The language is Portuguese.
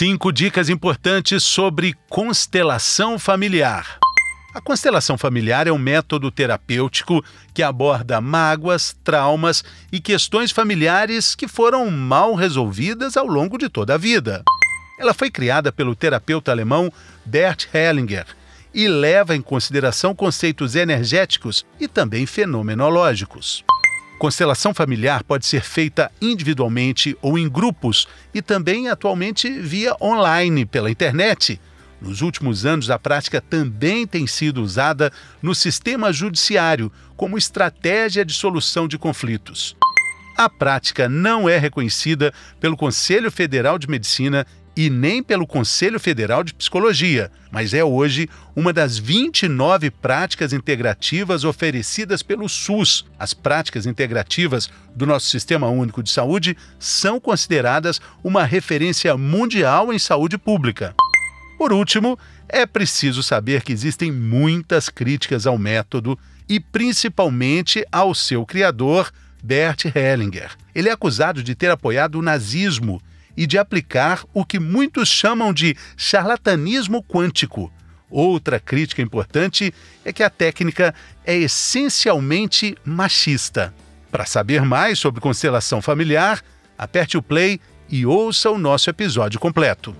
Cinco dicas importantes sobre constelação familiar. A constelação familiar é um método terapêutico que aborda mágoas, traumas e questões familiares que foram mal resolvidas ao longo de toda a vida. Ela foi criada pelo terapeuta alemão Bert Hellinger e leva em consideração conceitos energéticos e também fenomenológicos. Constelação familiar pode ser feita individualmente ou em grupos e também atualmente via online pela internet. Nos últimos anos, a prática também tem sido usada no sistema judiciário como estratégia de solução de conflitos. A prática não é reconhecida pelo Conselho Federal de Medicina e nem pelo Conselho Federal de Psicologia, mas é hoje uma das 29 práticas integrativas oferecidas pelo SUS. As práticas integrativas do nosso Sistema Único de Saúde são consideradas uma referência mundial em saúde pública. Por último, é preciso saber que existem muitas críticas ao método e principalmente ao seu criador, Bert Hellinger. Ele é acusado de ter apoiado o nazismo e de aplicar o que muitos chamam de charlatanismo quântico. Outra crítica importante é que a técnica é essencialmente machista. Para saber mais sobre constelação familiar, aperte o play e ouça o nosso episódio completo.